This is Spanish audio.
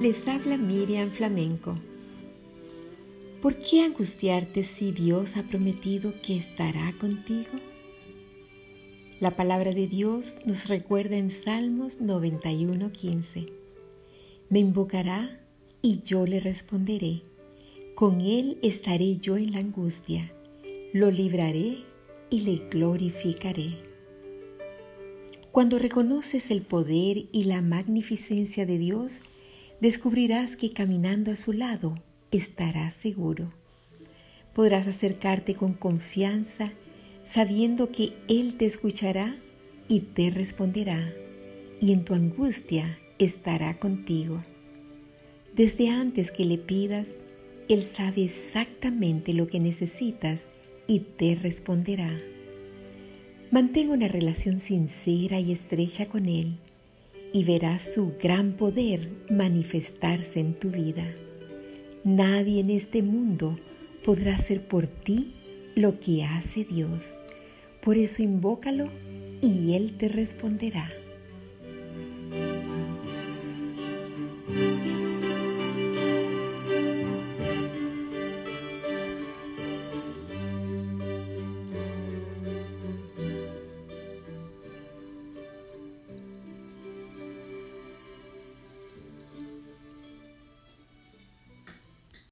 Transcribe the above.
Les habla Miriam Flamenco. ¿Por qué angustiarte si Dios ha prometido que estará contigo? La palabra de Dios nos recuerda en Salmos 91:15. Me invocará y yo le responderé. Con él estaré yo en la angustia. Lo libraré y le glorificaré. Cuando reconoces el poder y la magnificencia de Dios, descubrirás que caminando a su lado estarás seguro. Podrás acercarte con confianza sabiendo que Él te escuchará y te responderá, y en tu angustia estará contigo. Desde antes que le pidas, Él sabe exactamente lo que necesitas y te responderá. Mantén una relación sincera y estrecha con Él y verás su gran poder manifestarse en tu vida. Nadie en este mundo podrá hacer por ti lo que hace Dios. Por eso invócalo y Él te responderá.